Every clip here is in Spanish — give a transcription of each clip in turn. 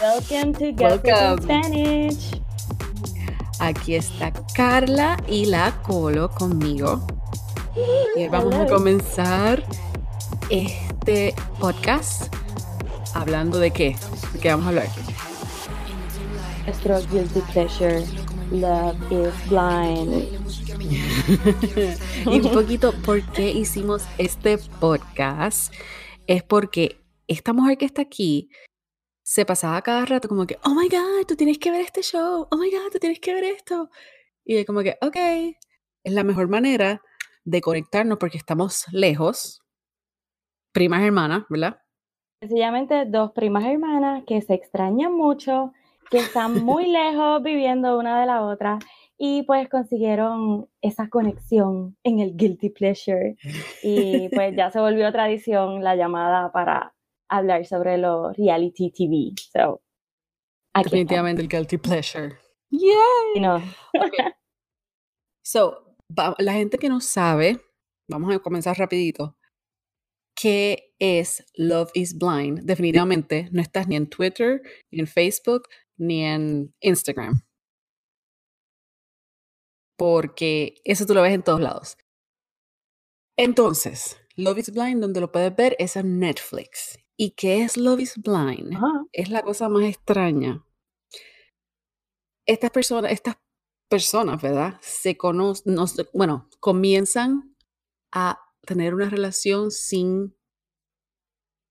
Welcome to Get Welcome. Spanish. Aquí está Carla y la Colo conmigo. Y vamos a comenzar este podcast hablando de qué. ¿De qué vamos a hablar? Nuestro guilty pleasure. Love is blind. y un poquito por qué hicimos este podcast. Es porque esta mujer que está aquí se pasaba cada rato como que, oh my god, tú tienes que ver este show, oh my god, tú tienes que ver esto. Y como que, ok, es la mejor manera de conectarnos porque estamos lejos, primas hermanas, ¿verdad? Sencillamente dos primas hermanas que se extrañan mucho, que están muy lejos viviendo una de la otra y pues consiguieron esa conexión en el guilty pleasure y pues ya se volvió tradición la llamada para hablar sobre los reality TV. So, aquí Definitivamente el guilty pleasure. estamos. No. So, va- la gente que no sabe, vamos a comenzar rapidito. ¿Qué es Love is Blind? Definitivamente no estás ni en Twitter, ni en Facebook, ni en Instagram. Porque eso tú lo ves en todos lados. Entonces, Love is Blind, donde lo puedes ver, es en Netflix. ¿Y qué es Love is Blind? Ajá. es la cosa más extraña. Estas personas, estas personas, ¿verdad? Se conocen, no bueno, comienzan a tener una relación sin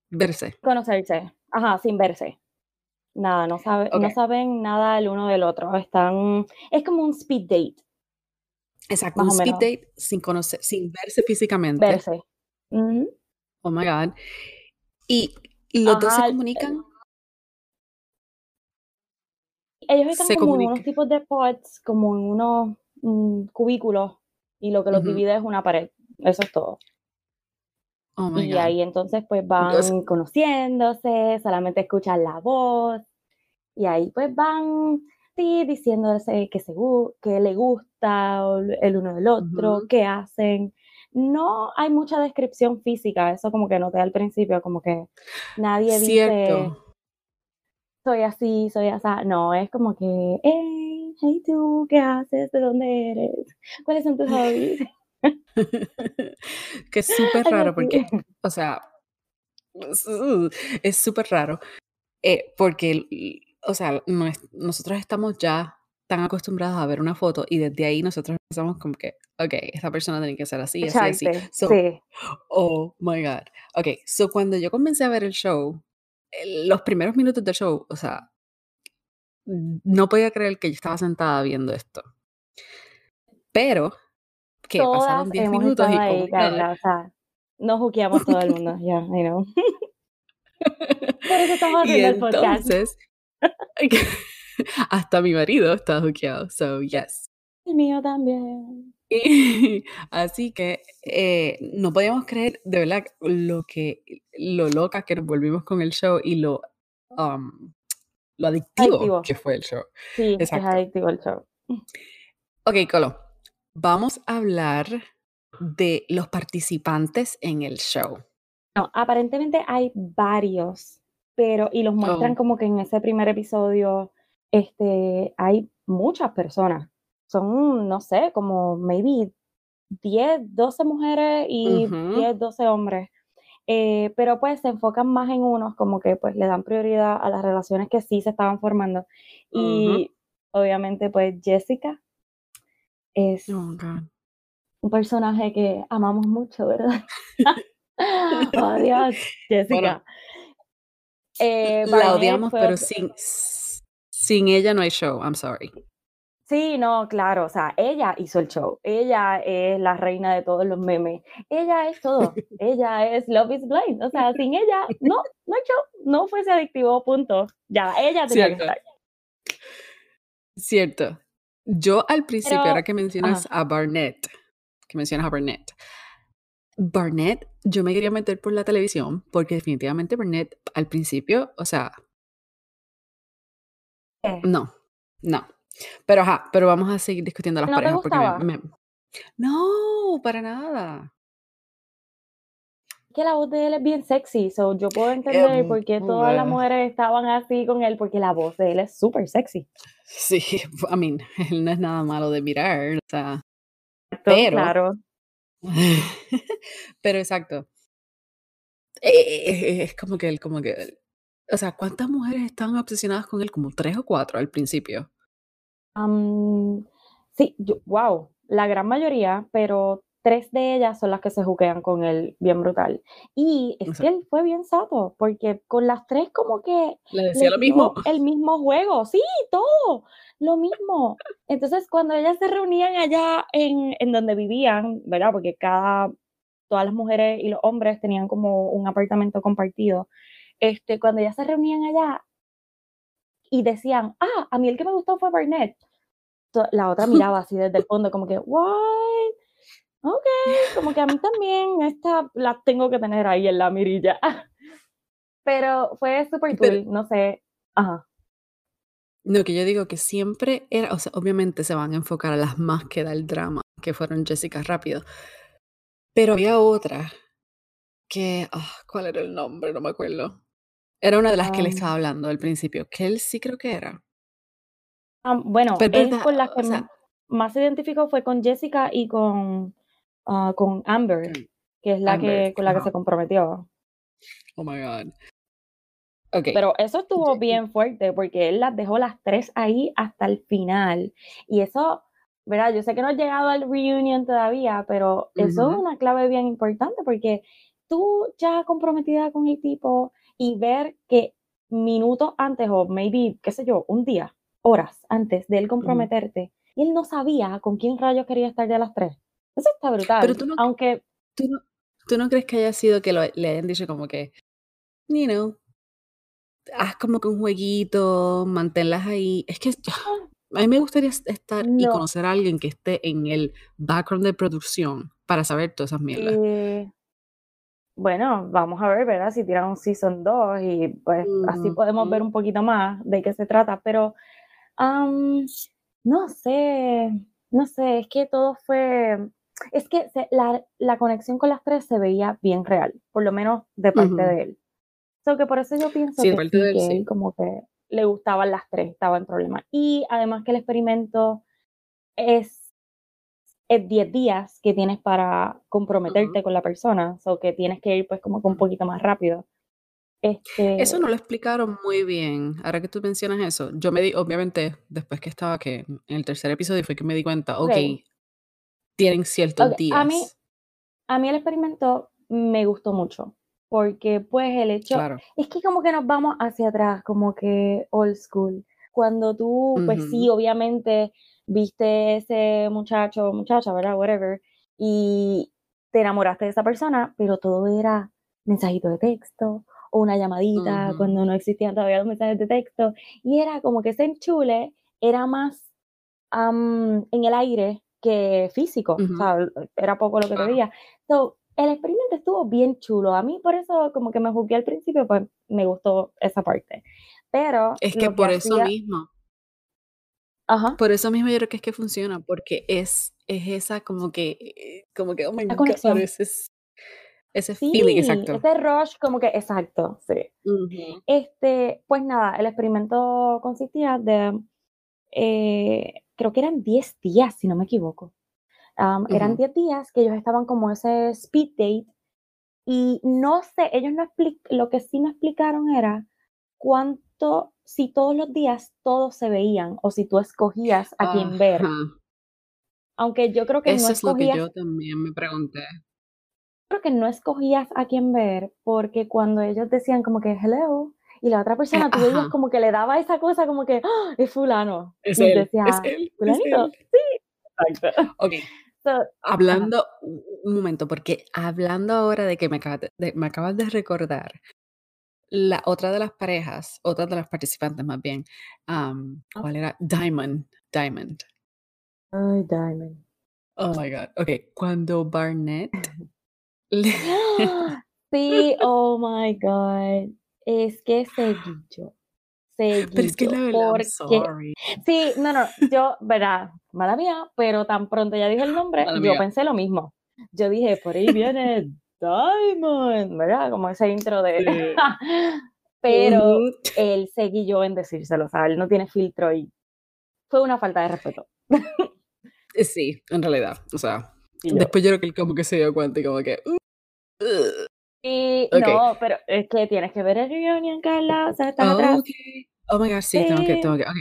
verse. conocerse, ajá, sin verse. Nada, no, sabe, no Ok. saben nada el uno del otro. Están, es como un speed date, Exacto, un speed menos. date sin conocer, sin verse físicamente. verse. Ujú. Oh my God. Y los dos se Ajá, comunican. Ellos están Se como en unos tipos de pods, como en unos mm, cubículos, y lo que los divide es una pared. Eso es todo. Oh Y God. ahí entonces pues van conociéndose, solamente escuchan la voz, y ahí pues van sí, diciéndose que, se, que le gusta el uno del otro, qué hacen. No hay mucha descripción física, eso como que noté al principio, como que nadie dice, soy así, soy así. No, es como que, hey, hey tú, ¿qué haces? ¿De dónde eres? ¿Cuáles son tus hobbies? que es súper raro porque, o sea, es- súper raro. eh, porque, o sea, no es- nosotros estamos ya tan acostumbrados a ver una foto y desde ahí nosotros pensamos como que, ok, esta persona tiene que ser así, así, así. So, sí. Oh my God. Ok, so cuando yo comencé a ver el show, el- los primeros minutos del show, o sea, no podía creer que yo estaba sentada viendo esto. Pero, que Todas pasaron 10 hemos minutos y, oh ahí, God. Carla, o sea, nos juqueamos todo el mundo, ya, I know. Por eso estamos y haciendo el podcast. hasta mi marido está juqueado, so yes. El mío también. Y así que eh, no podíamos creer de verdad lo que lo loca que nos volvimos con el show y lo um, lo adictivo, Adictivo. que fue el show. Sí, es Exacto. adictivo el show. Ok, Colo, vamos a hablar de los participantes en el show. No, aparentemente hay varios, pero, y los muestran Oh. como que en ese primer episodio, este, hay muchas personas. Son, no sé, como maybe 10, 12 mujeres y Ujú. 10, 12 hombres. Eh, pero pues se enfocan más en unos, como que pues le dan prioridad a las relaciones que sí se estaban formando. Y obviamente pues Jessica es Oh, un personaje que amamos mucho, ¿verdad? oh, Dios, Jessica. Eh, La odiamos, fue pero sin, sin ella no hay show. I'm sorry. Sí, no, claro, o sea, ella hizo el show, ella es la reina de todos los memes, ella es todo, ella es Love is Blind, o sea, sin ella, no, no hay show, no fuese adictivo, punto. Ya, ella tenía que Cierto. estar. Cierto. Yo al principio, Pero- ahora que mencionas a Barnett, que mencionas a Barnett, Barnett, yo me quería meter por la televisión porque definitivamente Barnett al principio, o sea, Eh, no, no. Pero ajá, pero vamos a seguir discutiendo las ¿No te parejas porque me- me- No, para nada. que la voz de él es bien sexy, so yo puedo entender por qué todas las mujeres estaban así con él, porque la voz de él es súper sexy. Sí, I mean, él no es nada malo de mirar, o sea, pero, claro. pero exacto. Eh, es como que él, como que, o sea, ¿cuántas mujeres estaban obsesionadas con él? Como tres o cuatro al principio. sí, wow, la gran mayoría, pero tres de ellas son las que se juquean con él bien brutal. Y es que él fue bien sato, porque con las tres como que... Le decía lo mismo. El mismo juego, sí, todo, lo mismo. Entonces cuando ellas se reunían allá en, en donde vivían, ¿verdad? Porque cada, todas las mujeres y los hombres tenían como un apartamento compartido. Este, cuando ellas se reunían allá y decían, ah, a mí el que me gustó fue Barnett. La otra miraba así desde el fondo como que, what? ok, como que a mí también esta la tengo que tener ahí en la mirilla. Pero fue súper cool, no sé. Ajá. No, que yo digo que siempre era, o sea, obviamente se van a enfocar a las más que da el drama, que fueron Jessica Rápido. Pero había otra que, ah, ¿cuál era el nombre? No me acuerdo. Era una de las que le estaba hablando al principio, que él sí creo que era. bueno, él con las que más se identificó fue con Jessica y con Ah, con Amber, que es la que con la que se comprometió. Oh my God. Okay. Pero eso estuvo bien fuerte porque él las dejó las tres ahí hasta el final. Y eso, ¿verdad? Yo sé que no he llegado al reunion todavía, pero eso es una clave bien importante porque tú ya comprometida con el tipo y ver que minutos antes o maybe, qué sé yo, un día, horas antes de él comprometerte, y él no sabía con quién rayos quería estar ya las tres. Eso está brutal. Pero tú no, Aunque. ¿tú no, ¿Tú no crees que haya sido que lo, le hayan dicho como que, you know, haz como que un jueguito, manténlas ahí? Es que a mí me gustaría estar y conocer a alguien que esté en el background de producción para saber todas esas mierdas. Eh, bueno, vamos a ver, ¿verdad? Si tiran un Season 2 y pues así podemos ver un poquito más de qué se trata, pero no sé, no sé, es que todo fue es que la, la, conexión con las tres se veía bien real, por lo menos de parte de él. So que por eso yo pienso que, él, como que le gustaban las tres, estaba en problema. Y además que el experimento es es 10 días que tienes para comprometerte con la persona, o que tienes que ir pues como que un poquito más rápido. Este... Eso no lo explicaron muy bien. Ahora que tú mencionas eso, yo me di, obviamente, después que estaba que en el tercer episodio fue que me di cuenta, ok, tienen ciertos días. A mí, a mí el experimento me gustó mucho, porque pues el hecho, es que como que nos vamos hacia atrás, como que old school. Cuando tú, pues sí, obviamente viste ese muchacho, muchacha, ¿verdad? Whatever, y te enamoraste de esa persona, pero todo era mensajito de texto o una llamadita cuando no existían todavía los mensajes de texto. Y era como que ese enchule era más en el aire que físico, o sea, era poco lo que veía. So, el experimento estuvo bien chulo. A mí por eso como que me juzgué al principio, pues me gustó esa parte. Pero... Es que por eso mismo. Ajá. Por eso mismo yo creo que es que funciona, porque es, es esa como que, como que, oh my God, ese, ese feeling, exacto. Ese rush, como que, exacto, sí. Este, pues nada, el experimento consistía de eh, creo que eran 10 días, si no me equivoco. Eran 10 días que ellos estaban como ese speed date y no sé, ellos no lo que sí me explicaron era cuánto, si todos los días todos se veían o si tú escogías a quién ver. Aunque yo creo que Eso no es lo que yo también me pregunté. Creo que no escogías a quién ver porque cuando ellos decían como que hello, y la otra persona, tú veías como que le daba esa cosa como que, ¡Ah, es fulano. Es él, decía, es él, ¿fulanito? Sí, exacto. Ok. hablando, un momento, porque hablando ahora de que me acabas de, me acabas de recordar, la otra de las parejas, otra de las participantes más bien, ¿cuál era? Diamond, Diamond. Ay, Diamond. Oh my God. Ok, cuando Barnett... sí, oh my God es que seguillo. Seguillo. Pero es que la verdad, porque... sorry. Sí, no, no, yo, verdad, mala mía, pero tan pronto ya dije el nombre, yo pensé lo mismo. Yo dije, por ahí viene Diamond, ¿verdad? Como ese intro de... Pero él se guilló en decírselo, o sea, él no tiene filtro y fue una falta de respeto. Eh, sí, en realidad, o sea, después yo creo que él como que se dio cuenta y como que... Uh, y no, pero es que tienes que ver el reunion, Carla, o sea, estás atrás. Oh my God, sí, tengo que, tengo que, ok.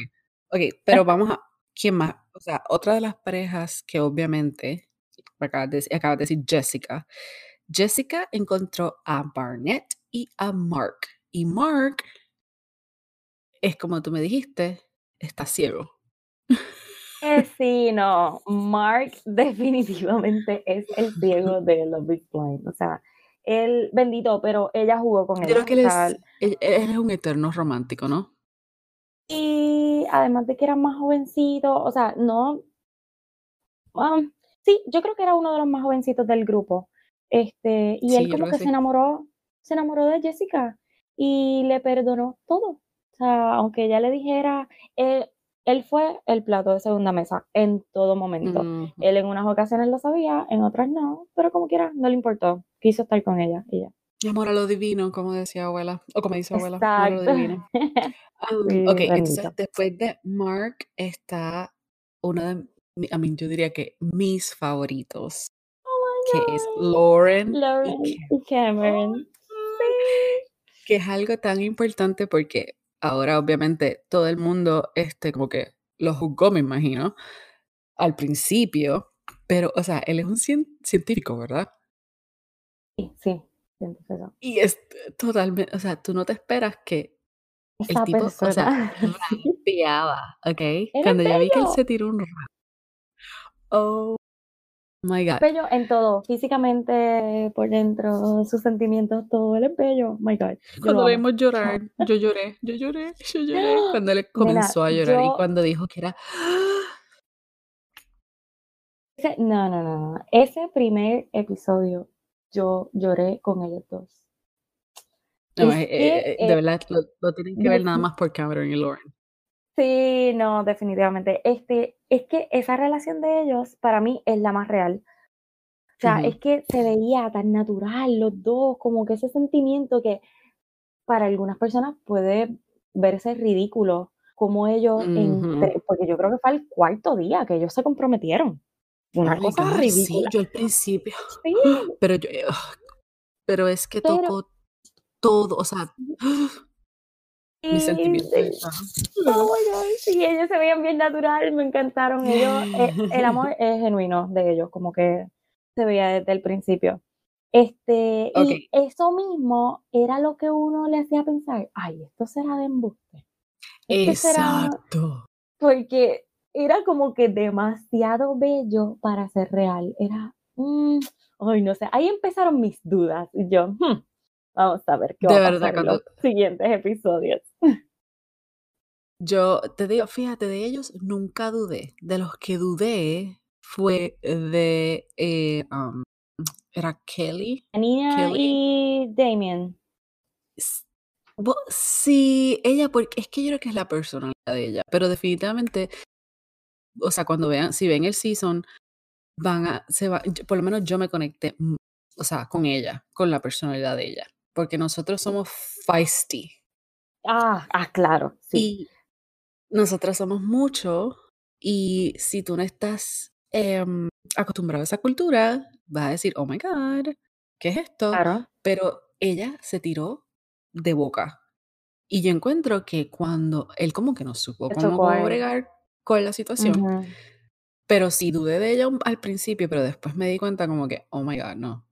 Ok, pero vamos a, ¿quién más? O sea, otra de las parejas que obviamente, acabas de, acabas de decir Jessica, Jessica encontró a Barnett y a Mark. Y Mark es como tú me dijiste, está ciego. Eh, sí, no, Mark definitivamente es el ciego de Love is Blind. O sea, él bendito, pero ella jugó con él. Yo creo que él es, él es un eterno romántico, ¿no? Y además de que era más jovencito, o sea, no. Um, sí, yo creo que era uno de los más jovencitos del grupo. Este, y él como que, se enamoró, se enamoró de Jessica y le perdonó todo. O sea, aunque ella le dijera, él, él fue el plato de segunda mesa en todo momento. Él en unas ocasiones lo sabía, en otras no, pero como quiera, no le importó. Quiso estar con ella y ya. Amor a lo divino, como decía abuela, o como dice abuela, amor a lo divino. Um, ok, entonces después de Mark está uno de, a mí yo diría que mis favoritos, que es Lauren, y Cameron. Que es algo tan importante porque ahora obviamente todo el mundo, este, como que lo juzgó, me imagino, al principio, pero, o sea, él es un científico, ¿verdad? Sí, sí, Y es totalmente, o sea, tú no te esperas que el tipo, o sea, ¿ok? Cuando yo vi que él se tiró un rap. Oh my God. Bello en todo, físicamente, por dentro, sus sentimientos, todo, él es bello. My God. Cuando lo vimos llorar, yo lloré, yo lloré, yo lloré. Cuando él comenzó a llorar y cuando dijo que era. no, no, no. Ese primer episodio, yo lloré con ellos dos. No, eh, eh, de verdad, lo, tienen que ver nada más por Cameron y Lauren. Sí, no, definitivamente. Este, es que esa relación de ellos para mí es la más real. O sea, es que se veía tan natural los dos, como que ese sentimiento que para algunas personas puede verse ridículo, como ellos, porque yo creo que fue el cuarto día que ellos se comprometieron. Una cosa ridícula. Sí, yo al principio. Sí. Pero yo, pero es que tocó todo, o sea, mis sentimientos. Oh sí, ellos se veían bien natural, me encantaron. Ellos, eh, el amor es genuino de ellos, como que se veía desde el principio. Este, y eso mismo era lo que uno le hacía pensar, ay, esto será de embuste. Exacto. porque era como que demasiado bello para ser real. Era, mm, ay, no sé, ahí empezaron mis dudas. Y yo, hmm, Vamos a ver qué va a pasar en los siguientes episodios. Yo te digo, fíjate, de ellos nunca dudé. De los que dudé fue de. Eh, um, ¿Era Kelly? Anina y Damien. Sí, ella, porque es que yo creo que es la personalidad de ella, pero definitivamente, o sea, cuando vean, si ven el season, van a, se va, por lo menos yo me conecté, mm, o sea, con ella, con la personalidad de ella porque nosotros somos feisty. Ah, ah claro. Sí. Y nosotros somos mucho y si tú no estás em, acostumbrado a esa cultura, vas a decir, oh my God, ¿qué es esto? Claro. Pero ella se tiró de boca. Y yo encuentro que cuando él como que no supo cómo bregar con la situación, pero sí dudé de ella al principio, pero después me di cuenta como que, oh my God, no,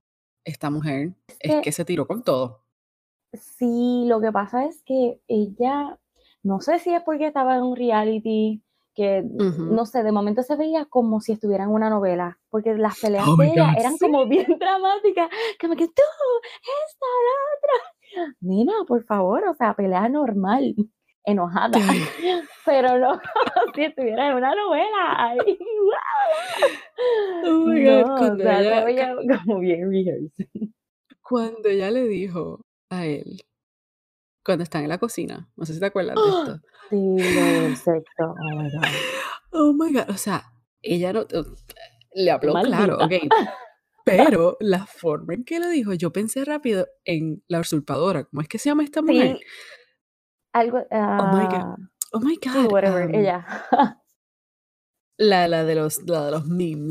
esta mujer es que, se tiró con todo. Sí, lo que pasa es que ella, no sé si es porque estaba en un reality, que no sé, de momento se veía como si estuviera en una novela, porque las peleas oh de ella eran como bien dramáticas, como que tú, esta, la otra. Nina, por favor, o sea, pelea normal, enojada, pero no si estuviera en una novela. Ay, Oh my God, cuando ella, como bien Cuando ella le dijo a él, cuando están en la cocina, no sé si te acuerdas de esto. Sí, sexo, oh my God. Oh my God, o sea, ella no, le habló claro, ok. Pero la forma en que lo dijo, yo pensé rápido en la usurpadora. ¿Cómo es que se llama esta mujer? Sí, algo. Oh my god. ah, Oh my sí, god. whatever, um, ella. la, la de los, la de los memes.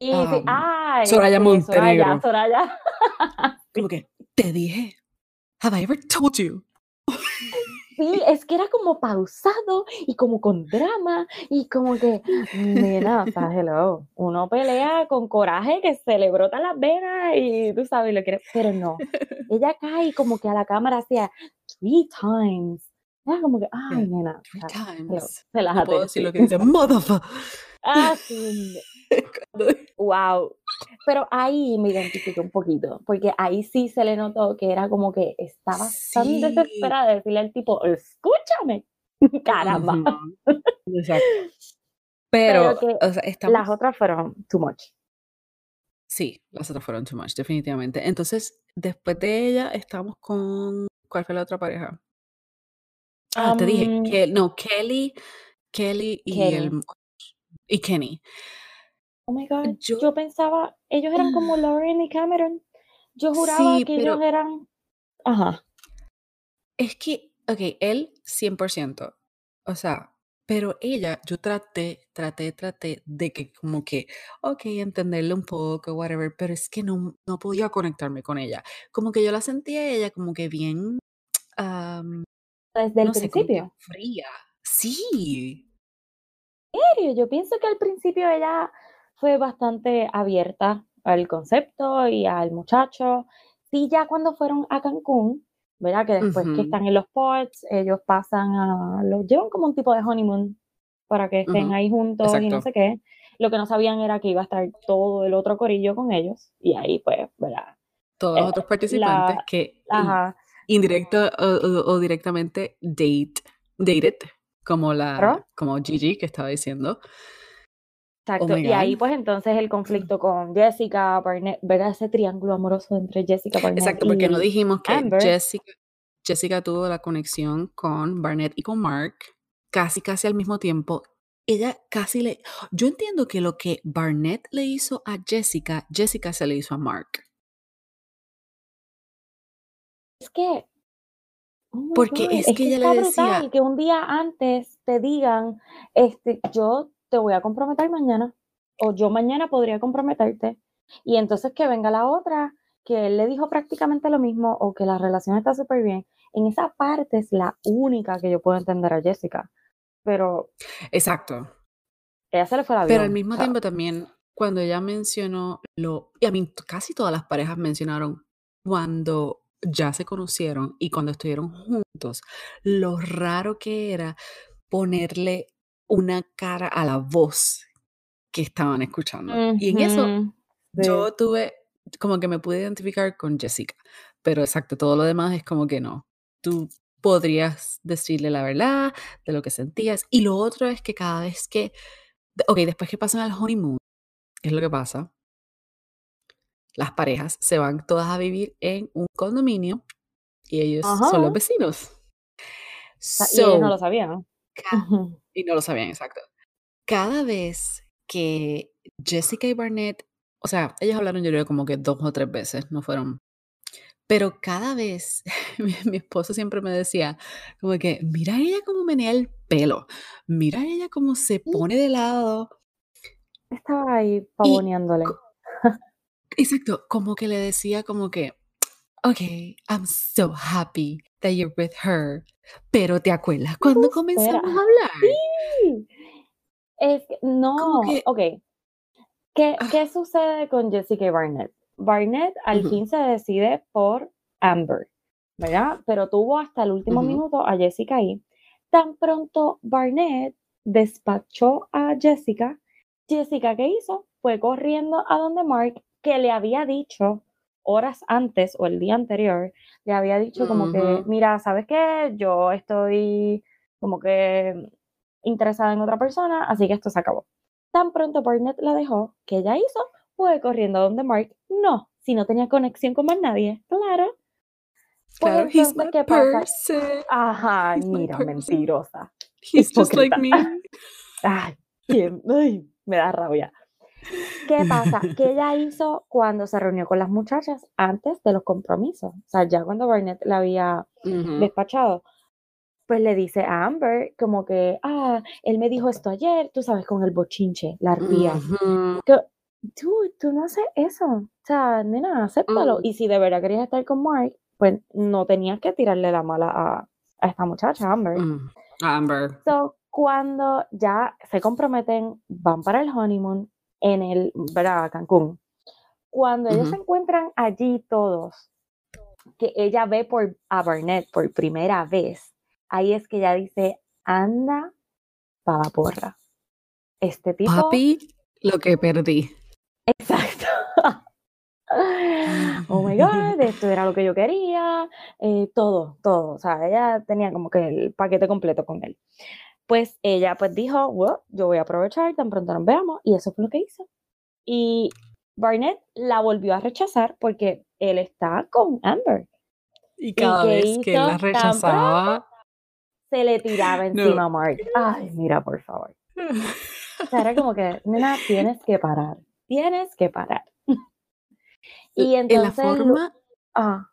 Y sí, um, ah, Soraya este, Montenegro. Soraya, Soraya. Como que, te dije. Have I ever told you? Sí, es que era como pausado y como con drama y como que, nena, hello, uno pelea con coraje que se le brotan las venas y tú sabes lo que era, pero no, ella cae como que a la cámara hacía three times, era como que, ay, Yeah, nena, Three sea, hello, times. No puedo decir lo que dice, motherfucker. Ah, sí, wow. Pero ahí me identifiqué un poquito, porque ahí sí se le notó que era como que estaba tan desesperada de decirle al tipo, escúchame, caramba. Exacto. Pero, Pero que o sea, estamos. Las otras fueron too much. Sí, las otras fueron too much, definitivamente. Entonces, después de ella, estamos con. ¿Cuál fue la otra pareja? Ah, te dije que no, Kelly, Kelly y el. Y Kenny. Oh my God, Yo yo pensaba, ellos eran como Lauren y Cameron. Yo juraba sí, que ellos pero eran, ajá, es que, ok, él 100%, o sea, pero ella, yo traté, traté, traté de que como que, ok, entenderle un poco, whatever, pero es que no, no podía conectarme con ella. Como que yo la sentía ella como que bien, am, desde el no sé, principio. fría. Sí, serio, yo pienso que al principio ella fue bastante abierta al concepto y al muchacho. Sí, ya cuando fueron a Cancún, ¿verdad? Que después que están en los ports, ellos pasan a, los llevan como un tipo de honeymoon para que estén ahí juntos y no sé qué. Lo que no sabían era que iba a estar todo el otro corillo con ellos y ahí pues, ¿verdad? Todos los Eh, otros participantes la, que ajá, indirecto o, o- o directamente date, dated, como la, como Gigi que estaba diciendo. Oh exacto. my Y ahí pues entonces el conflicto con Jessica, Barnett, ¿verdad? Ese triángulo amoroso entre Jessica, Barnett Exacto, porque no dijimos que Amber. Jessica, Jessica tuvo la conexión con Barnett y con Mark casi, casi al mismo tiempo. Ella casi le... Yo entiendo que lo que Barnett le hizo a Jessica, Jessica se le hizo a Mark. Es que, oh Porque God, es es que ella le decía, que un día antes te digan, este, yo te voy a comprometer mañana, o yo mañana podría comprometerte, y entonces que venga la otra, que él le dijo prácticamente lo mismo, o que la relación está súper bien. En esa parte es la única que yo puedo entender a Jessica, pero exacto, ella se le fue el pero al o mismo sea, tiempo también cuando ella mencionó lo... Y a mí casi todas las parejas mencionaron cuando ya se conocieron y cuando estuvieron juntos, lo raro que era ponerle una cara a la voz que estaban escuchando. Y en eso sí. yo tuve, como que me pude identificar con Jessica, pero exacto, todo lo demás es como que no. Tú podrías decirle la verdad de lo que sentías. Y lo otro es que cada vez que, ok, después que pasan al honeymoon, ¿qué es lo que pasa? Las parejas se van todas a vivir en un condominio y ellos son los vecinos. y ellos no lo sabían. y no lo sabían, exacto. Cada vez que Jessica y Barnett, o sea, ellos hablaron yo creo como que dos o tres veces, no fueron. Pero cada vez, mi, mi esposo siempre me decía, como que, mira a ella cómo menea el pelo, mira a ella cómo se pone de lado. estaba ahí pavoneándole. Exacto, como que le decía como que, ok, I'm so happy that you're with her. Pero ¿te acuerdas ¿Qué tú cuando comenzamos a hablar? Sí. Es no, que, ok. ¿Qué, ah, qué sucede con Jessica y Barnett? Barnett al fin se decide por Amber, ¿verdad? Pero tuvo hasta el último minuto a Jessica ahí. Tan pronto Barnett despachó a Jessica, Jessica, ¿qué hizo? Fue corriendo a donde Mark, que le había dicho horas antes o el día anterior, le había dicho como que, ujú. mira, ¿sabes qué? Yo estoy como que interesada en otra persona, así que esto se acabó. Tan pronto Barnett la dejó, que ella hizo? Fue corriendo donde Mark. No, si no tenía conexión con más nadie. Claro. Pues Claro, he's entonces, my ¿qué pasa? person. Ajá, He's mira, person. mentirosa. He's just like Hipócrita. me. Ay. Ay, me da rabia. ¿Qué pasa? ¿Qué ella hizo cuando se reunió con las muchachas antes de los compromisos? O sea, ya cuando Barnett la había Ujú. despachado, pues le dice a Amber como que, ah, él me dijo esto ayer, tú sabes, con el bochinche, la ardía. Ujú. Que, tú, tú no haces eso. O sea, nena, acéptalo. Mm. Y si de verdad querías estar con Mark, pues no tenías que tirarle la mala a, a esta muchacha, Amber. Mm. Amber. So, cuando ya se comprometen, van para el honeymoon en el, ¿verdad? Cancún. Cuando ellos Ujú. se encuentran allí todos, que ella ve por, a Barnett por primera vez, ahí es que ella dice, anda para porra. Este tipo... Papi, lo que perdí. Exacto. Oh my God, esto era lo que yo quería, eh, todo, todo. O sea, ella tenía como que el paquete completo con él. Pues ella pues dijo, well, yo voy a aprovechar, tan pronto nos veamos, y eso fue lo que hizo. Y Barnett la volvió a rechazar porque él está con Amber. Y cada vez que hizo? la pronto. rechazaba. Se le tiraba No. encima a Mark. Ay, mira, por favor. O sea, era como que, nena, tienes que parar, tienes que parar. Y en la entonces, forma, ah,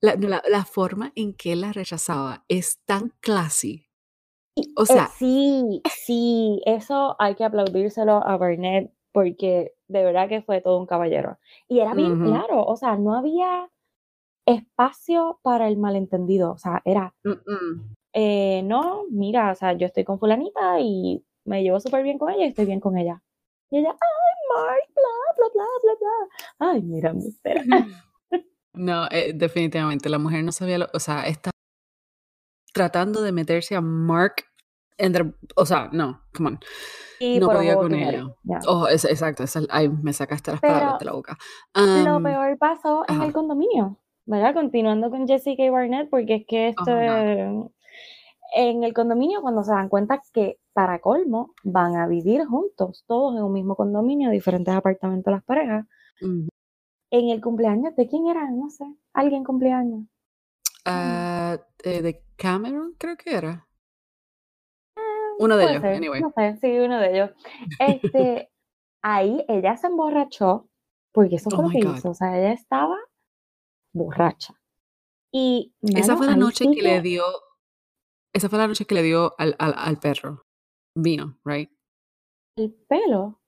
la, la- la forma en que la rechazaba es tan classy. O eh, sea, sí, sí, eso hay que aplaudírselo a Burnett porque de verdad que fue todo un caballero. Y era bien ujú, claro, o sea, no había espacio para el malentendido, o sea, era, mm, mm. eh, no, mira, o sea, yo estoy con fulanita y me llevo súper bien con ella y estoy bien con ella. Y ella, ay, Mark, bla, bla, bla, bla, bla. Ay, mira, mi espera. No, eh, definitivamente la mujer no sabía, lo, o sea, está tratando de meterse a Mark entre, o sea, no, come on, Y no podía con ella. ya. Oh, es, exacto, ay, me sacaste las palabras de la boca. lo Am, peor pasó en el condominio, ¿verdad? Continuando con Jessica y Barnett, porque es que Oh esto es- en el condominio cuando se dan cuenta que para colmo van a vivir juntos, todos en un mismo condominio, diferentes apartamentos las parejas. En el cumpleaños, ¿de quién era? No sé, alguien cumpleaños. Ah, eh, de Cameron, creo que era. Uno de ellos, ser, anyway. no sé, sí, uno de ellos. Este, ahí ella se emborrachó, porque eso Oh fue lo my que God. hizo, o sea, ella estaba borracha. Y, Esa mano, fue la noche sí que le dio, esa fue la noche que le dio al, al, al perro. Vino, right? el pelo.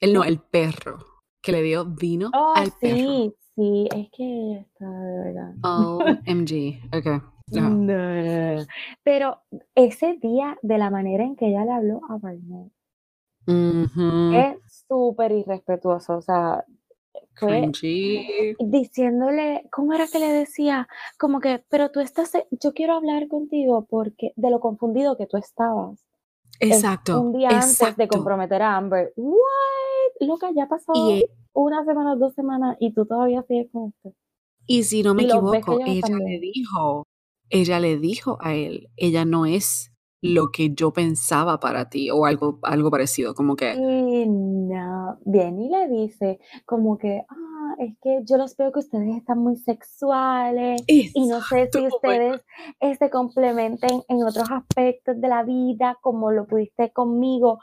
El no, el perro. Que le dio vino Oh, al perro. sí, sí, es que ella está de verdad. OMG. Ok. Ajá. No, no, no, no. Pero ese día, de la manera en que ella le habló a Barnett, es súper irrespetuoso. O sea, fue diciéndole, ¿cómo era que le decía? Como que, pero tú estás, e- yo quiero hablar contigo porque de lo confundido que tú estabas. Es Exacto. un día antes de comprometer a Amber. What? Loca, ya pasó Y, eh, una semana, dos semanas y tú todavía sigues con esto. y si no me Y equivoco, ella le dijo, ella le dijo a él, ella no es lo que yo pensaba para ti o algo, algo parecido, como que, Y no, bien, y le dice como que, ah, es que yo los veo que ustedes están muy sexuales y no sé exacto, si ustedes eh, se complementen en otros aspectos de la vida como lo pudiste conmigo.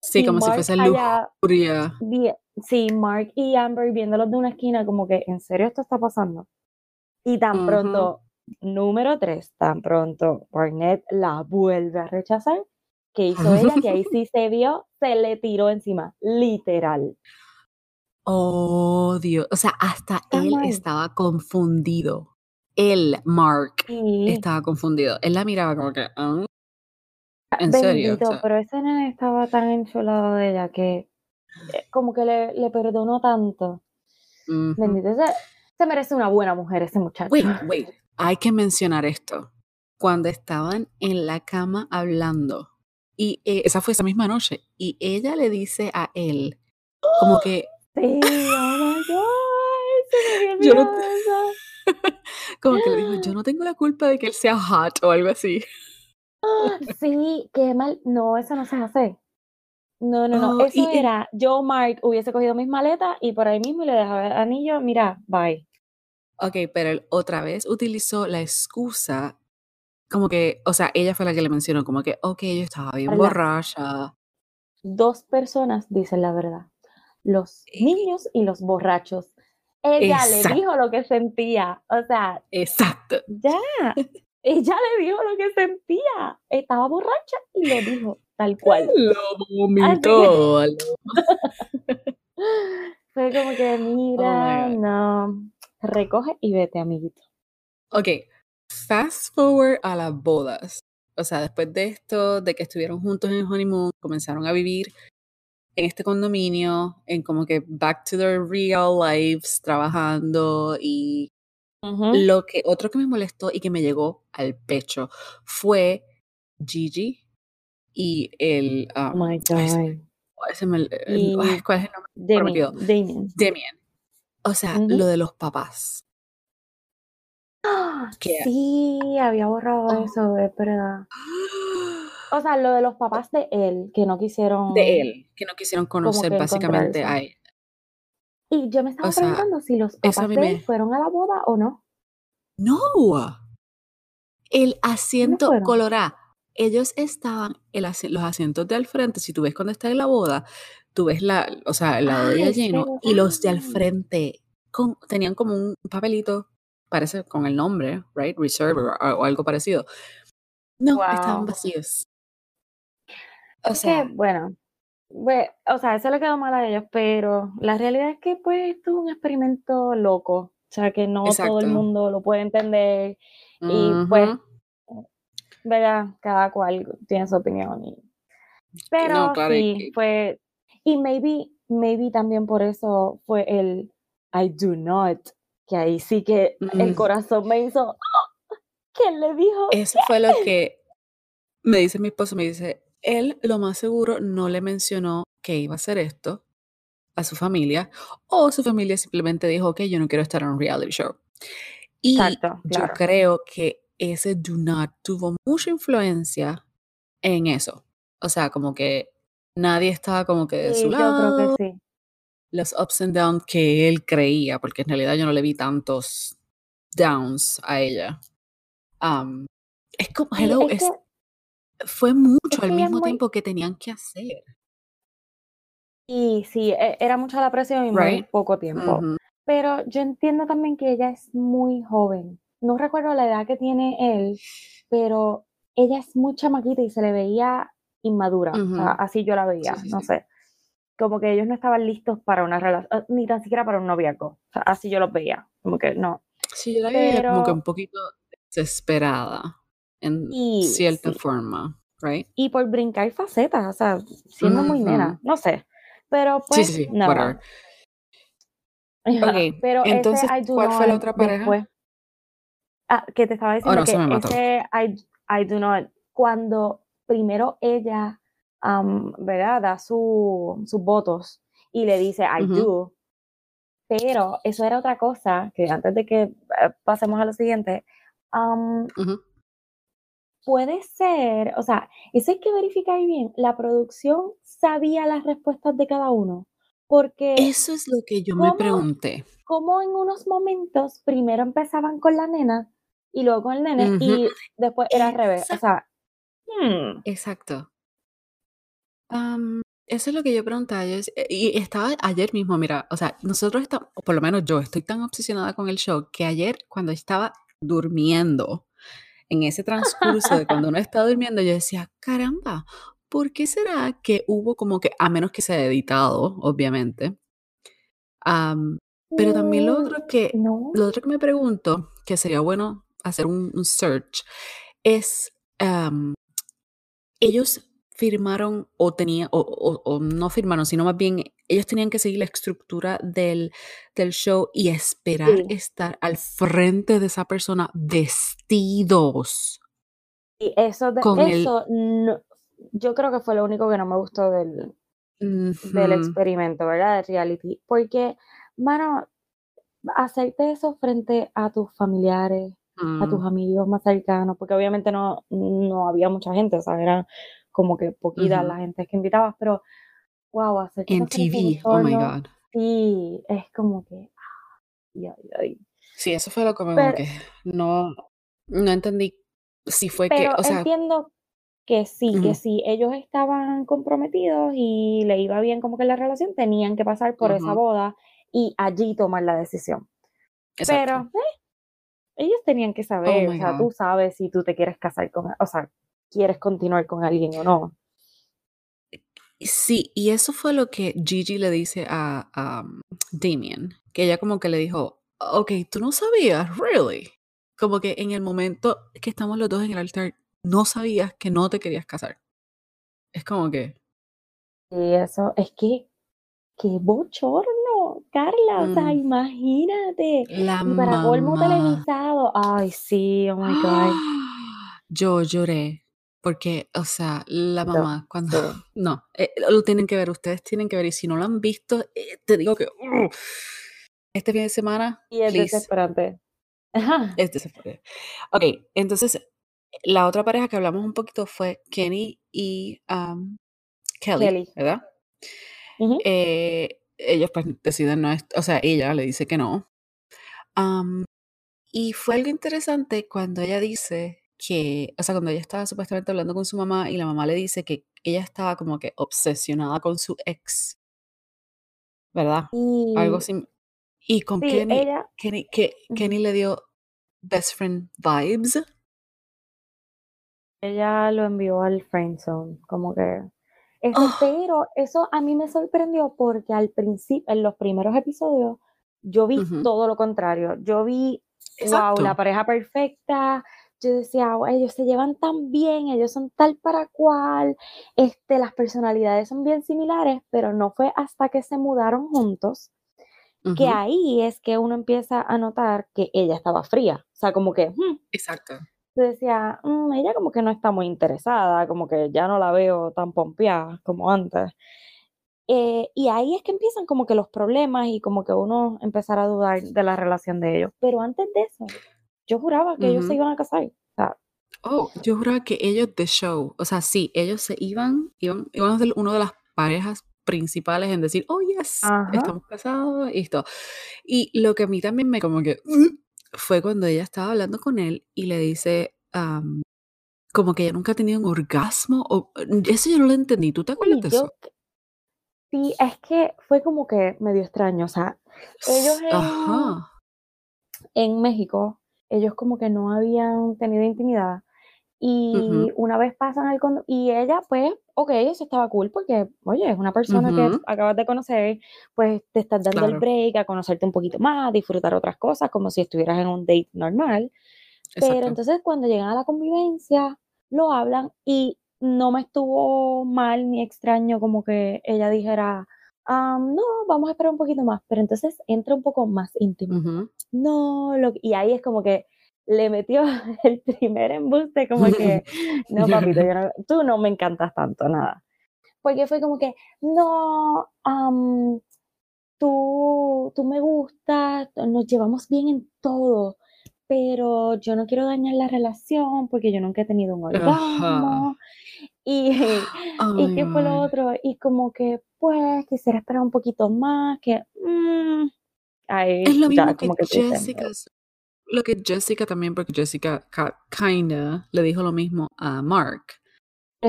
Sí, Y como si Mark fuese allá, lujuria. vi- sí, Mark y Amber viéndolos de una esquina como que, ¿en serio esto está pasando? Y tan pronto, número tres, tan pronto Barnett la vuelve a rechazar, ¿qué hizo ella? Que ahí sí se vio, se le tiró encima, literal. Oh, Dios. O sea, hasta él estaba confundido. Él, Mark, Sí, estaba confundido. Él la miraba como que, "Ah, ¿en serio? O bendito, sea, pero ese nene estaba tan enchulado de ella que eh, como que le, le perdonó tanto. ujú. Bendito, ese, se merece una buena mujer ese muchacho. Wait, wait. Hay que mencionar esto. Cuando estaban en la cama hablando, y eh, esa fue esa misma noche, y ella le dice a él, como que, Sí, oh my God, se me yo no, como que le dijo, yo no tengo la culpa de que él sea hot o algo así. Sí, qué mal. No, eso no se hace. No, no, no. Oh, Eso y, era, yo, Mark, hubiese cogido mis maletas y por ahí mismo le dejaba el anillo. Mira, bye. ok, pero él otra vez utilizó la excusa, como que, o sea, ella fue la que le mencionó, como que, ok, yo estaba bien borracha. dos personas dicen la verdad, los niños y los borrachos. Ella le dijo lo que sentía, o sea, exacto. Ya, ella le dijo lo que sentía, estaba borracha y lo dijo tal cual. Lo vomitó. Fue como que, oh mira, no, recoge y vete, amiguito. Ok, fast forward a las bodas. O sea, después de esto, de que estuvieron juntos en el honeymoon, comenzaron a vivir en este condominio, en como que back to their real lives, trabajando y lo que otro que me molestó y que me llegó al pecho fue Gigi y el oh um, my god ¿Cuál es el nombre? Damien. Damien. O sea, lo de los papás. Sí, había borrado oh. eso, es verdad. O sea, lo de los papás de él, que no quisieron. De él, que no quisieron conocer básicamente a él. Y yo me estaba preguntando si los papás de él fueron a la boda o no. No. El asiento colorado ellos estaban, en los asientos de al frente, si tú ves cuando está en la boda, tú ves la, o sea, el lado de ella lleno y los de al frente con, tenían como un papelito, parece con el nombre, right, reserve o, algo parecido. No, estaban vacíos. O sea, bueno, o sea, eso le quedó mal a ellos, pero la realidad es que pues esto es un experimento loco, o sea, que no todo el mundo lo puede entender y pues ¿verdad? Cada cual tiene su opinión. Y... Pero sí, fue, y maybe, maybe también por eso fue el I do not, que ahí sí que el mm. corazón me hizo, ¡Oh! ¿quién le dijo? Eso fue lo que me dice mi esposo, me dice, él lo más seguro no le mencionó que iba a hacer esto a su familia, o su familia simplemente dijo, ok, yo no quiero estar en un reality show. Y yo creo que ese do not tuvo mucha influencia en eso. O sea, como que nadie estaba como que de su lado. Yo creo que sí. Los ups and downs que él creía, porque en realidad yo no le vi tantos downs a ella. Um, es como, hello, es, fue mucho al mismo tiempo que tenían que hacer. Y sí, e, era mucha la presión y muy poco tiempo. Pero yo entiendo también que ella es muy joven no recuerdo la edad que tiene él, pero ella es muy chamaquita y se le veía inmadura, así yo la veía, no sé. Como que ellos no estaban listos para una relación, ni tan siquiera para un noviazgo, así yo los veía, como que no. Sí, yo la veía como que un poquito desesperada, en cierta forma, right? Y por brincar facetas, o sea, siendo muy nena, no sé. Pero pues, sí, sí, no. Okay, pero entonces, ¿cuál fue la otra pareja? Ah, que te estaba diciendo que ese I, do not, cuando primero ella, ¿verdad? Da su, sus votos y le dice I do, pero eso era otra cosa que antes de que eh, pasemos a lo siguiente, puede ser, o sea, eso hay que verificar bien, la producción sabía las respuestas de cada uno, porque... Eso es lo que yo me pregunté. Como en unos momentos primero empezaban con la nena y luego con el nene y después era al revés. O sea, hmm. Exacto. eso es lo que yo preguntaba. Yo, y estaba ayer mismo, mira, o sea, nosotros estamos, por lo menos yo estoy tan obsesionada con el show que ayer cuando estaba durmiendo, en ese transcurso de cuando uno está durmiendo, yo decía, caramba, ¿por qué será que hubo como que, a menos que se haya editado, obviamente? pero también lo otro que, lo otro que me pregunto, que sería bueno hacer un, search, es ellos firmaron o tenían, o, no firmaron, sino más bien ellos tenían que seguir la estructura del, del show y esperar estar al frente de esa persona vestidos. Y eso, de, eso yo creo que fue lo único que no me gustó del, del experimento, ¿verdad? De reality. Porque, mano, hacerte eso frente a tus familiares, a tus mm. amigos más cercanos, porque obviamente no, no había mucha gente, o sea, era como que poquita la gente que invitabas, pero wow, hacer En TV, oh my god. Sí, es como que. Sí, eso fue lo que me que no, no entendí si fue que, o sea. Entiendo que sí, que Ujú. si ellos estaban comprometidos y le iba bien como que la relación, tenían que pasar por esa Ujú. boda y allí tomar la decisión. Exacto. Pero eh, ellos tenían que Oh saber, o my sea, God. tú sabes si tú te quieres casar con, o sea, quieres continuar con alguien o no. Sí, y eso fue lo que Gigi le dice a, a, um, Damien, que ella como que le dijo, ok, tú no sabías, really. Como que en el momento que estamos los dos en el altar, no sabías que no te querías casar. Es como que, Y eso, es que, qué bochorno, Carla, o sea, mm, imagínate. la Y para colmo mamá. televisado, ay, sí, oh my God. Yo lloré porque, o sea, la mamá, cuando... No, eh, lo tienen que ver, ustedes tienen que ver. Y si no lo han visto, eh, te digo que... uh, este fin de semana, Y es please, desesperante. Ajá. es desesperante. Ok, entonces, la otra pareja que hablamos un poquito fue Kenny y um, Kelly, Kelly. ¿verdad? Eh, ellos pues deciden no, o sea, ella le dice que no. Y fue algo interesante cuando ella dice que, o sea, cuando ella estaba supuestamente hablando con su mamá y la mamá le dice que ella estaba como que obsesionada con su ex, ¿verdad? Algo Y así. Y con sí, Kenny, ella, Kenny, que Kenny le dio best friend vibes. ella lo envió al friend zone, como que eso, Oh, pero eso a mí me sorprendió porque al principio, en los primeros episodios, yo vi ujú, todo lo contrario. Yo vi, wow, la Exacto. pareja perfecta. Yo decía, "Wow, ellos se llevan tan bien, ellos son tal para cual, este, las personalidades son bien similares, pero no fue hasta que se mudaron juntos que ahí es que uno empieza a notar que ella estaba fría. O sea, como que, hmm, Exacto. yo decía, "Mm, ella como que no está muy interesada, como que ya no la veo tan pompeada como antes. Eh, y ahí es que empiezan como que los problemas y como que uno empezar a dudar de la relación de ellos. Pero antes de eso, yo juraba que ellos se iban a casar. O sea, Oh, yo juraba que ellos de show, o sea, sí, ellos se iban, iban, iban a ser una de las parejas principales en decir, oh, yes, ajá. estamos casados y esto. Y lo que a mí también me como que fue cuando ella estaba hablando con él y le dice como que ella nunca ha tenido un orgasmo o eso yo no lo entendí. ¿Tú te acuerdas de eso? sí, es que fue como que medio extraño. O sea, ellos en, Ajá. en México, ellos como que no habían tenido intimidad. Y una vez pasan al condo y ella, pues, ok, eso estaba cool porque, oye, es una persona que acabas de conocer, pues te estás dando el break a conocerte un poquito más, disfrutar otras cosas, como si estuvieras en un date normal. Pero entonces cuando llegan a la convivencia, lo hablan y no me estuvo mal ni extraño como que ella dijera, "Ah, no, vamos a esperar un poquito más, pero entonces entra un poco más íntimo. No, lo, y ahí es como que le metió el primer embuste, como que, no, papito, yo no- tú no me encantas tanto, nada. Porque fue como que, no, am, tú, tú me gustas, nos llevamos bien en todo, pero yo no quiero dañar la relación porque yo nunca he tenido un orgasmo. Y, Oh ¿y qué fue lo otro? Y como que, pues, quisiera esperar un poquito más, que, mm, Es ahí lo ya mismo que como que dices, Jessica, lo que Jessica también, porque Jessica ca- kinda le dijo lo mismo a Mark,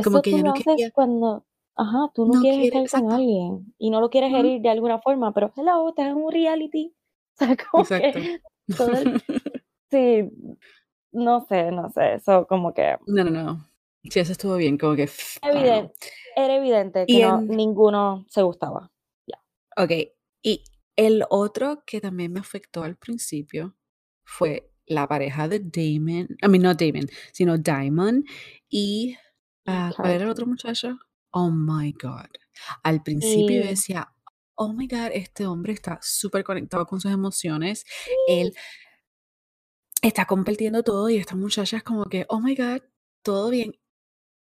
como Eso que tú ella no quería, cuando, ajá, tú no no quieres quiere, estar con alguien y no lo quieres ujú, herir de alguna forma, pero hello, estás en un reality. O sea, como exacto. que todo el, sí, no sé, no sé, eso como que No, no, no. Sí, eso estuvo bien, como que, evidente, era evidente que Y no, en, ninguno se gustaba. Ya. ok, y el otro que también me afectó al principio fue la pareja de Damon, I mean, no Damon, sino Diamond y, ah, ¿cuál era el otro muchacho? Oh my God. Al principio yo Y decía, oh my God, este hombre está súper conectado con sus emociones, él está compartiendo todo y esta muchacha es como que, oh my God, todo bien.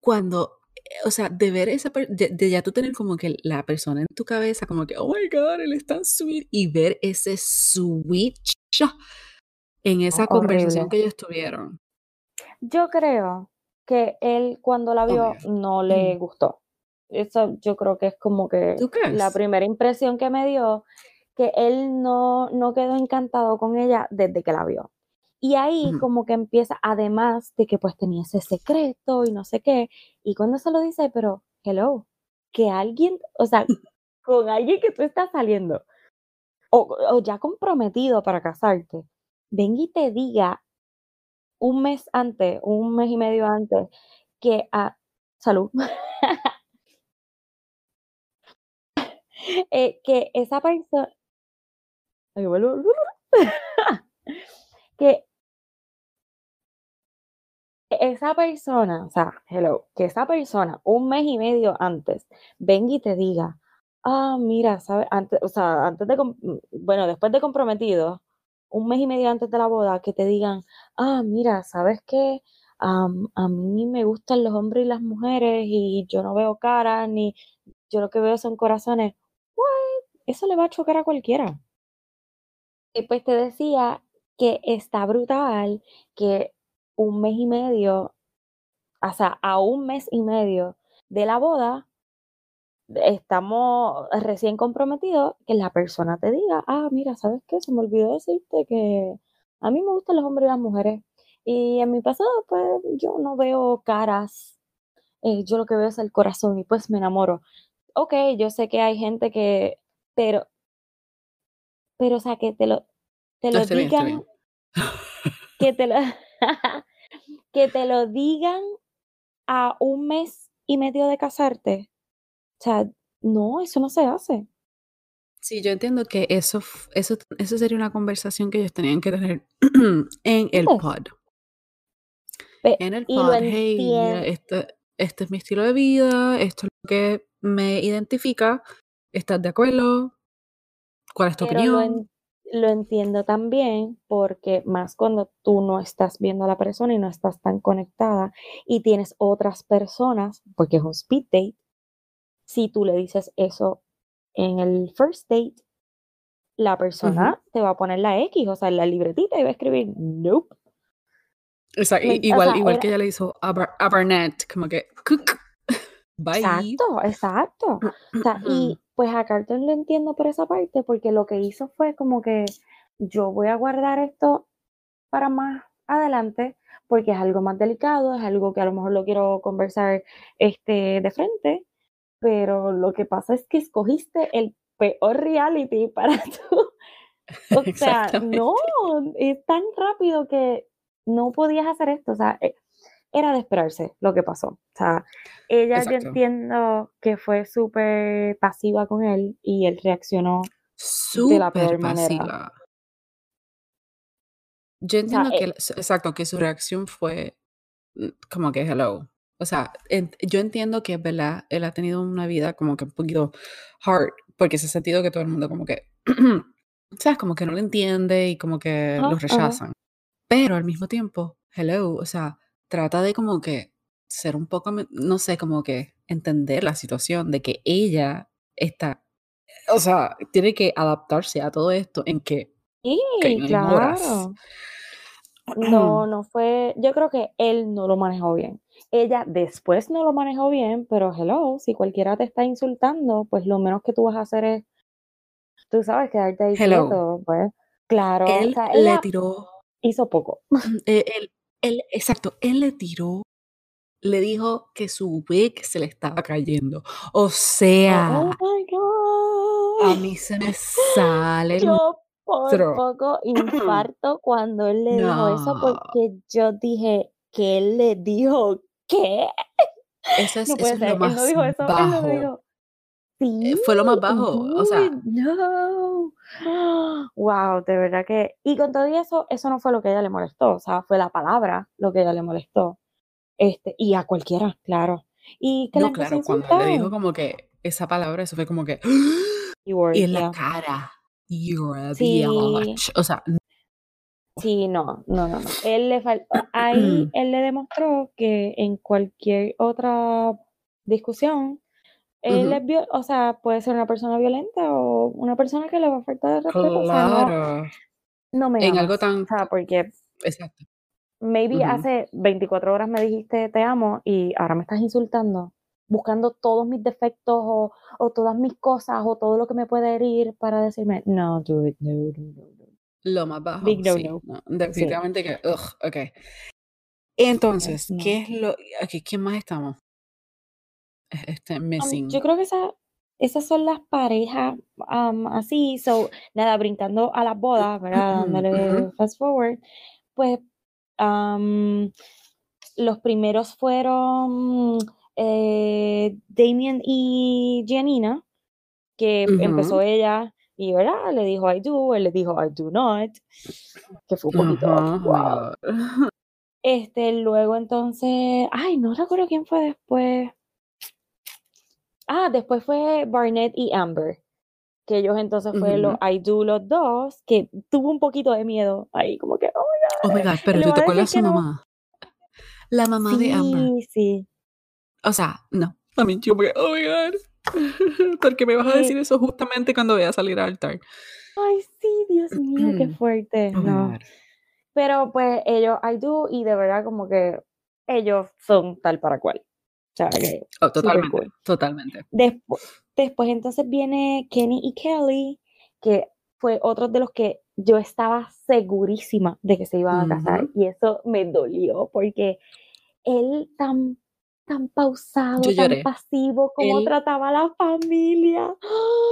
Cuando, eh, o sea, de ver esa, de, de ya tú tener como que la persona en tu cabeza, como que, oh my God, él es tan sweet, y ver ese switch en esa conversación que ellos tuvieron. Yo creo que él cuando la vio Obvio. no le gustó. Eso yo creo que es como que ¿Tú la primera impresión que me dio, que él no, no quedó encantado con ella desde que la vio. Y ahí como que empieza, además de que pues tenía ese secreto y no sé qué, y cuando se lo dice, pero, hello, que alguien, o sea, con alguien que tú estás saliendo, o, o ya comprometido para casarte, venga y te diga un mes antes, un mes y medio antes, que a salud, eh, que esa persona, que esa persona, o sea, hello, que esa persona un mes y medio antes venga y te diga, ah, mira, ¿sabes? Antes, o sea, antes de, mm, bueno, después de comprometido, un mes y medio antes de la boda, que te digan, ah, mira, ¿sabes qué? A mí me gustan los hombres y las mujeres y yo no veo caras ni yo lo que veo son corazones. What? Eso le va a chocar a cualquiera. Y pues te decía que está brutal que un mes y medio, o sea, a un mes y medio de la boda, estamos recién comprometidos, que la persona te diga, ah, mira, ¿sabes qué? Se me olvidó decirte que a mí me gustan los hombres y las mujeres. Y en mi pasado, pues yo no veo caras, eh, yo lo que veo es el corazón y pues me enamoro. Ok, yo sé que hay gente que, pero, pero, o sea, que te lo, te No, lo bien, digan, bien. que te lo, que te lo digan a un mes y medio de casarte. O sea, no, eso no se hace. Sí, yo entiendo que eso, eso, eso sería una conversación que ellos tenían que tener en el Antes. pod. Pe- En el pod, hey, mira, este, este es mi estilo de vida, esto es lo que me identifica, ¿estás de acuerdo? ¿Cuál es tu pero opinión? Lo entiendo también porque más cuando tú no estás viendo a la persona y no estás tan conectada y tienes otras personas, porque es un speed date, si tú le dices eso en el first date, la persona te va a poner la X, o sea, en la libretita y va a escribir nope. Me- o igual, sea, igual era- que ella le hizo a, Bar- a Barnett, como que, cook, bye. Exacto, exacto. O sea, y pues a Carlton lo entiendo por esa parte, porque lo que hizo fue como que yo voy a guardar esto para más adelante, porque es algo más delicado, es algo que a lo mejor lo quiero conversar este, de frente, pero lo que pasa es que escogiste el peor reality para tú. O sea, no, es tan rápido que no podías hacer esto. O sea, eh, era de esperarse lo que pasó. O sea, ella yo Exacto. entiendo que fue súper pasiva con él y él reaccionó de la peor Súper manera. pasiva. Yo O sea, entiendo que, eh, exacto, que su reacción fue mm, como que hello. O sea, yo entiendo que es verdad, él ha tenido una vida como que un poquito hard, porque se ha sentido que todo el mundo como que, ¿sabes? Como que no lo entiende y como que ajá, lo rechazan. Pero al mismo tiempo, hello, o sea, trata de como que ser un poco, no sé, como que entender la situación de que ella está, o sea, tiene que adaptarse a todo esto en que, que Sí, no hay horas. claro. No, no fue, yo creo que él no lo manejó bien. Ella después no lo manejó bien, pero hello, si cualquiera te está insultando, pues lo menos que tú vas a hacer es, tú sabes, quedarte ahí Hello. quieto, pues. Claro, o Él sea, le tiró, hizo poco. eh, él, él, exacto, él le tiró, le dijo que su wig se le estaba cayendo. O Oh, sea, oh my a mí se me sale Yo por poco infarto cuando él le dijo eso porque yo dije que él le dijo, ¿qué? eso es, No eso puede es lo ser, él no más dijo eso, él no lo bajo. dijo. Eh, Fue lo más Sí, bajo, o sea, dude, no. Wow, de verdad que. Y con todo eso, eso no fue lo que ella le molestó, o sea, fue la palabra lo que ella le molestó. Este, y a cualquiera, claro. Y que la no, empezó a claro, cuando le dijo como que esa palabra, eso fue como que, Keyword, y en la yeah. cara, you're a Sí, bitch. O sea, sí, no, no, no, no. Él le fal- ahí él le demostró que en cualquier otra discusión, él ujú, es o sea, puede ser una persona violenta o una persona que le va a faltar respeto, o sea, no, claro, no me en algo tan, o sea, porque exacto. maybe hace 24 horas me dijiste te amo y ahora me estás insultando, buscando todos mis defectos o, o todas mis cosas o todo lo que me puede herir para decirme, no, dude, no, no, no, no. Lo más bajo. Big no, sí, no. no, definitivamente que. Ugh, ok. Entonces, ¿qué es lo. Aquí, ¿quién más estamos? Este, Um, yo creo que esa, esas son las parejas um, así. So, nada, brincando a las bodas, ¿verdad? Dándole fast forward. Pues um, los primeros fueron eh, Damien y Giannina, que empezó ella y, ¿verdad? Le dijo I do, él le dijo I do not, que fue un poquito, wow. God. Este, luego entonces, ay, no recuerdo quién fue después. Ah, después fue Barnett y Amber, que ellos entonces fue los Ujú. I do los dos, que tuvo un poquito de miedo ahí, como que, oh Oh my my God, God, pero le te voy a tocó la decir su no. mamá. La mamá de Amber. Sí, sí. O sea, no. A mí, yo, porque, oh my God. Porque me vas a decir eso justamente cuando voy a salir al altar. Ay, sí, Dios mío, qué fuerte. Oh my No. God. Pero pues ellos, I do, y de verdad como que ellos son tal para cual. O sea, que Oh, totalmente, cool. totalmente. Después, después entonces viene Kenny y Kelly, que fue otro de los que yo estaba segurísima de que se iban a casar. Y eso me dolió porque él tan, tan pausado, Yo tan pasivo, como Él, trataba a la familia.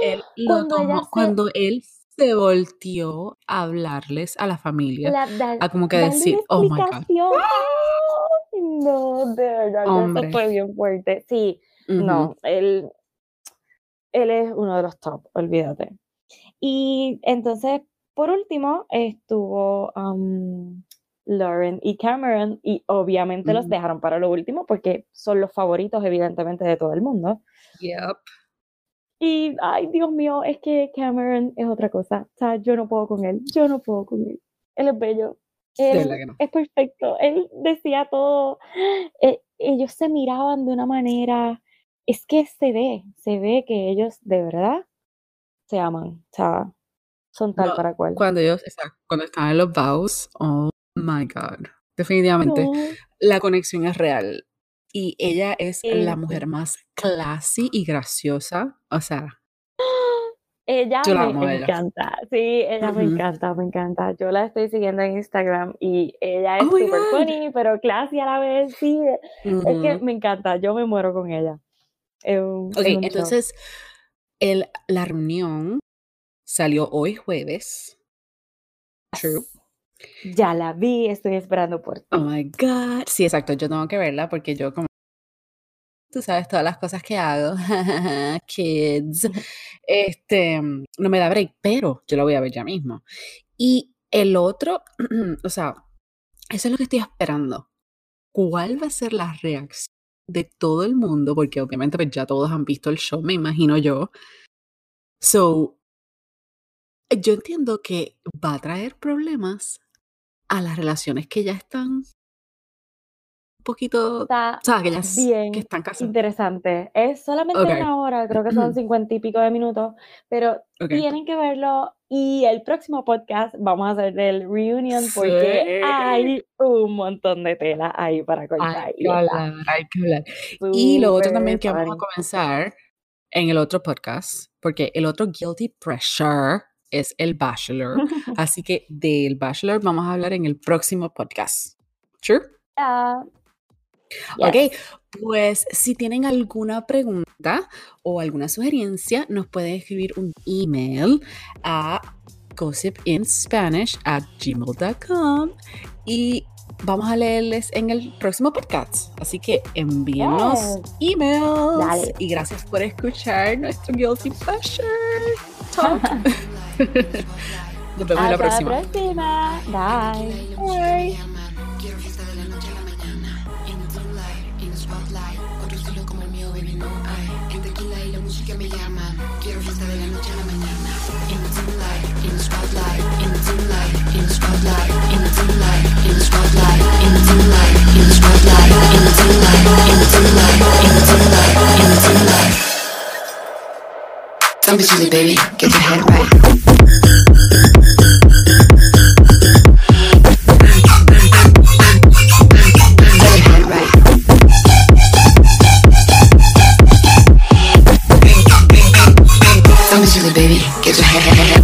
él lo Cuando tomó, se, cuando él se volteó a hablarles a la familia, la, a como que decir, oh my God, No, de verdad que eso hombre. fue bien fuerte. Sí, no, él, él es uno de los top, olvídate. Y entonces, por último, estuvo um, Lauren y Cameron, y obviamente los dejaron para lo último porque son los favoritos, evidentemente, de todo el mundo. Yep. Y, ay, Dios mío, es que Cameron es otra cosa. O sea, yo no puedo con él, yo no puedo con él. Él es bello, él que no. es perfecto, él decía todo. Eh, ellos se miraban de una manera, es que se ve, se ve que ellos de verdad se aman, o sea, son tal No, para cual. cuando ellos, cuando estaban en los vows, oh my God. Definitivamente, No, la conexión es real. Y ella es la mujer más classy y graciosa. O sea, Ella yo me ella. encanta, sí, ella me encanta, me encanta. Yo la estoy siguiendo en Instagram y ella Oh es súper God. funny, pero classy a la vez, sí. Es que me encanta, yo me muero con ella. Ok, entonces, el, la reunión salió hoy jueves. True. Ya la vi, estoy esperando por Oh ti. my God. Sí, exacto, yo tengo que verla porque yo como tú sabes todas las cosas que hago, kids, este, no me da break, pero yo la voy a ver ya mismo. Y el otro, o sea, eso es lo que estoy esperando. ¿Cuál va a ser la reacción de todo el mundo? Porque obviamente pues ya todos han visto el show, me imagino yo. So, yo entiendo que va a traer problemas a las relaciones que ya están poquito, Está o sea, que ya s- que bien están casadas. interesante. Es solamente Ok, una hora, creo que son cincuenta y pico de minutos, pero ok. tienen que verlo. Y el próximo podcast vamos a hacer el reunion porque Sí. hay un montón de tela ahí para Hay cortar que y está hablar, hay que hablar. Y lo otro también que vamos a comenzar en el otro podcast, porque el otro Guilty Pressure es el Bachelor. Así que del Bachelor vamos a hablar en el próximo podcast. ¿True? Yeah, Ok, yes. pues si tienen alguna pregunta o alguna sugerencia, nos pueden escribir un email a gossipinspanish at gmail.com y vamos a leerles en el próximo podcast. Así que envíennos Yes. emails Dale. y gracias por escuchar nuestro Guilty Pleasure Talk. Nos vemos en la Hasta la próxima. próxima. Bye. Bye. Me llaman. Quiero fiesta de la noche a la mañana. In the moonlight, in the spotlight. In the moonlight, in the spotlight. In the moonlight, in the spotlight. In the moonlight, in the spotlight. In the moonlight, in the moonlight. In the moonlight, in the moonlight. Don't be silly, baby. Get your head right. Baby. Get your head,